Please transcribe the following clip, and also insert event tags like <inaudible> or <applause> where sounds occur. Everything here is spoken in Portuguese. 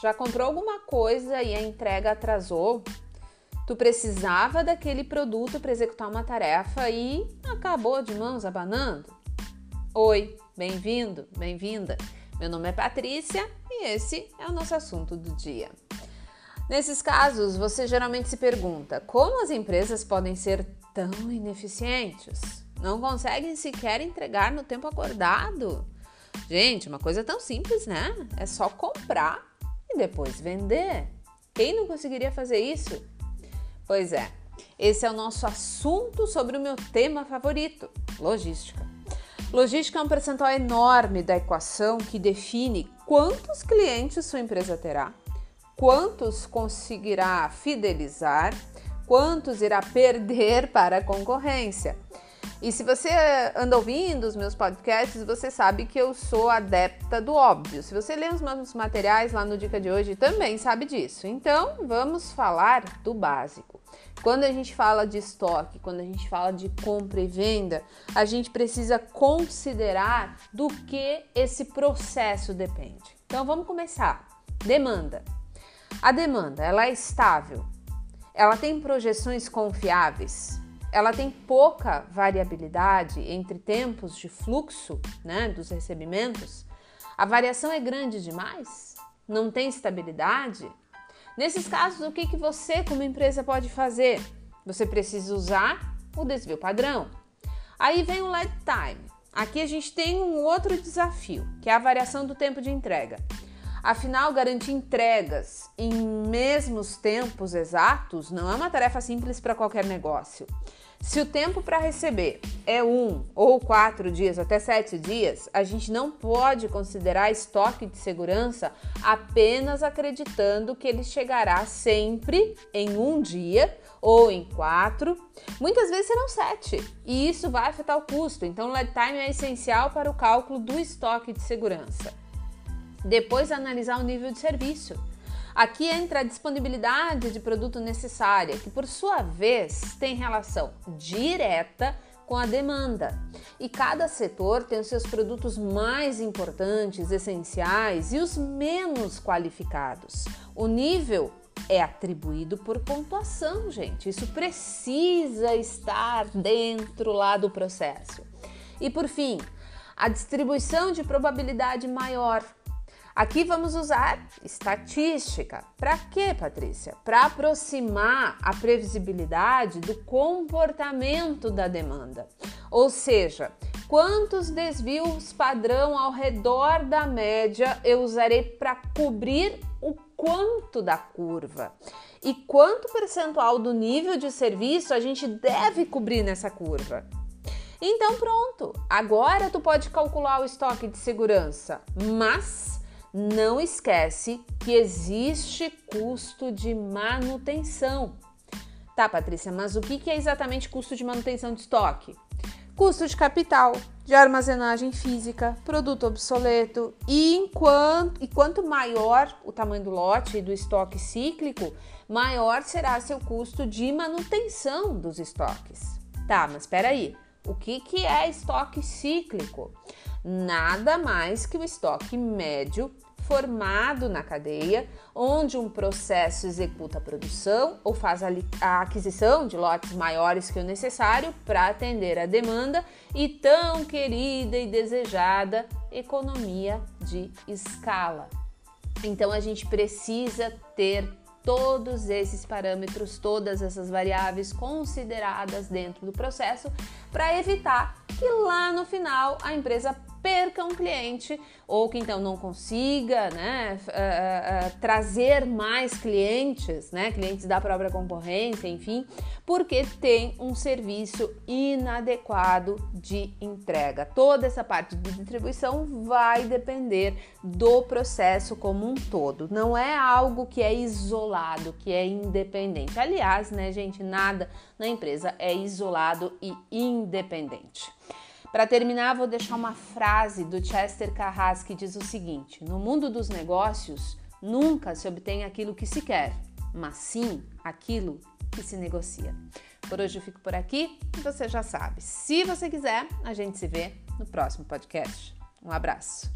Já comprou alguma coisa e a entrega atrasou? Tu precisava daquele produto para executar uma tarefa e acabou de mãos abanando? Oi, bem-vindo, bem-vinda. Meu nome é Patrícia e esse é o nosso assunto do dia. Nesses casos, você geralmente se pergunta como as empresas podem ser tão ineficientes? Não conseguem sequer entregar no tempo acordado? Gente, uma coisa tão simples, né? É só comprar depois vender. Quem não conseguiria fazer isso? Pois é, esse é o nosso assunto sobre o meu tema favorito: logística. Logística é um percentual enorme da equação que define quantos clientes sua empresa terá, quantos conseguirá fidelizar, quantos irá perder <laughs> para a concorrência. E se você anda ouvindo os meus podcasts, você sabe que eu sou adepta do óbvio. Se você lê os meus materiais lá no Dica de hoje, também sabe disso. Então, vamos falar do básico. Quando a gente fala de estoque, quando a gente fala de compra e venda, a gente precisa considerar do que esse processo depende. Então, vamos começar. Demanda. A demanda, ela é estável. Ela tem projeções confiáveis ela tem pouca variabilidade entre tempos de fluxo né, dos recebimentos, a variação é grande demais? Não tem estabilidade? Nesses casos, o que, que você, como empresa, pode fazer? Você precisa usar o desvio padrão. Aí vem o lead time. Aqui a gente tem um outro desafio, que é a variação do tempo de entrega. Afinal, garantir entregas em mesmos tempos exatos não é uma tarefa simples para qualquer negócio. Se o tempo para receber é um ou quatro dias, até sete dias, a gente não pode considerar estoque de segurança apenas acreditando que ele chegará sempre em um dia ou em quatro. Muitas vezes serão sete, e isso vai afetar o custo. Então, o lead time é essencial para o cálculo do estoque de segurança. Depois, analisar o nível de serviço. Aqui entra a disponibilidade de produto necessária, que por sua vez tem relação direta com a demanda. E cada setor tem os seus produtos mais importantes, essenciais e os menos qualificados. O nível é atribuído por pontuação, gente. Isso precisa estar dentro lá do processo. E por fim, a distribuição de probabilidade maior Aqui vamos usar estatística. Para quê, Patrícia? Para aproximar a previsibilidade do comportamento da demanda. Ou seja, quantos desvios padrão ao redor da média eu usarei para cobrir o quanto da curva e quanto percentual do nível de serviço a gente deve cobrir nessa curva. Então pronto, agora tu pode calcular o estoque de segurança, mas não esquece que existe custo de manutenção. Tá, Patrícia, mas o que é exatamente custo de manutenção de estoque? Custo de capital, de armazenagem física, produto obsoleto e, enquanto, e quanto maior o tamanho do lote e do estoque cíclico, maior será seu custo de manutenção dos estoques. Tá, mas espera aí. O que, que é estoque cíclico? Nada mais que o estoque médio formado na cadeia, onde um processo executa a produção ou faz a aquisição de lotes maiores que o necessário para atender a demanda e tão querida e desejada economia de escala. Então a gente precisa ter todos esses parâmetros, todas essas variáveis consideradas dentro do processo para evitar que lá no final a empresa perca um cliente ou que então não consiga né, uh, uh, trazer mais clientes, né, clientes da própria concorrência, enfim, porque tem um serviço inadequado de entrega. Toda essa parte de distribuição vai depender do processo como um todo. Não é algo que é isolado, que é independente. Aliás, né, gente, nada na empresa é isolado e independente. Para terminar, vou deixar uma frase do Chester Carras que diz o seguinte: No mundo dos negócios, nunca se obtém aquilo que se quer, mas sim aquilo que se negocia. Por hoje eu fico por aqui e você já sabe. Se você quiser, a gente se vê no próximo podcast. Um abraço.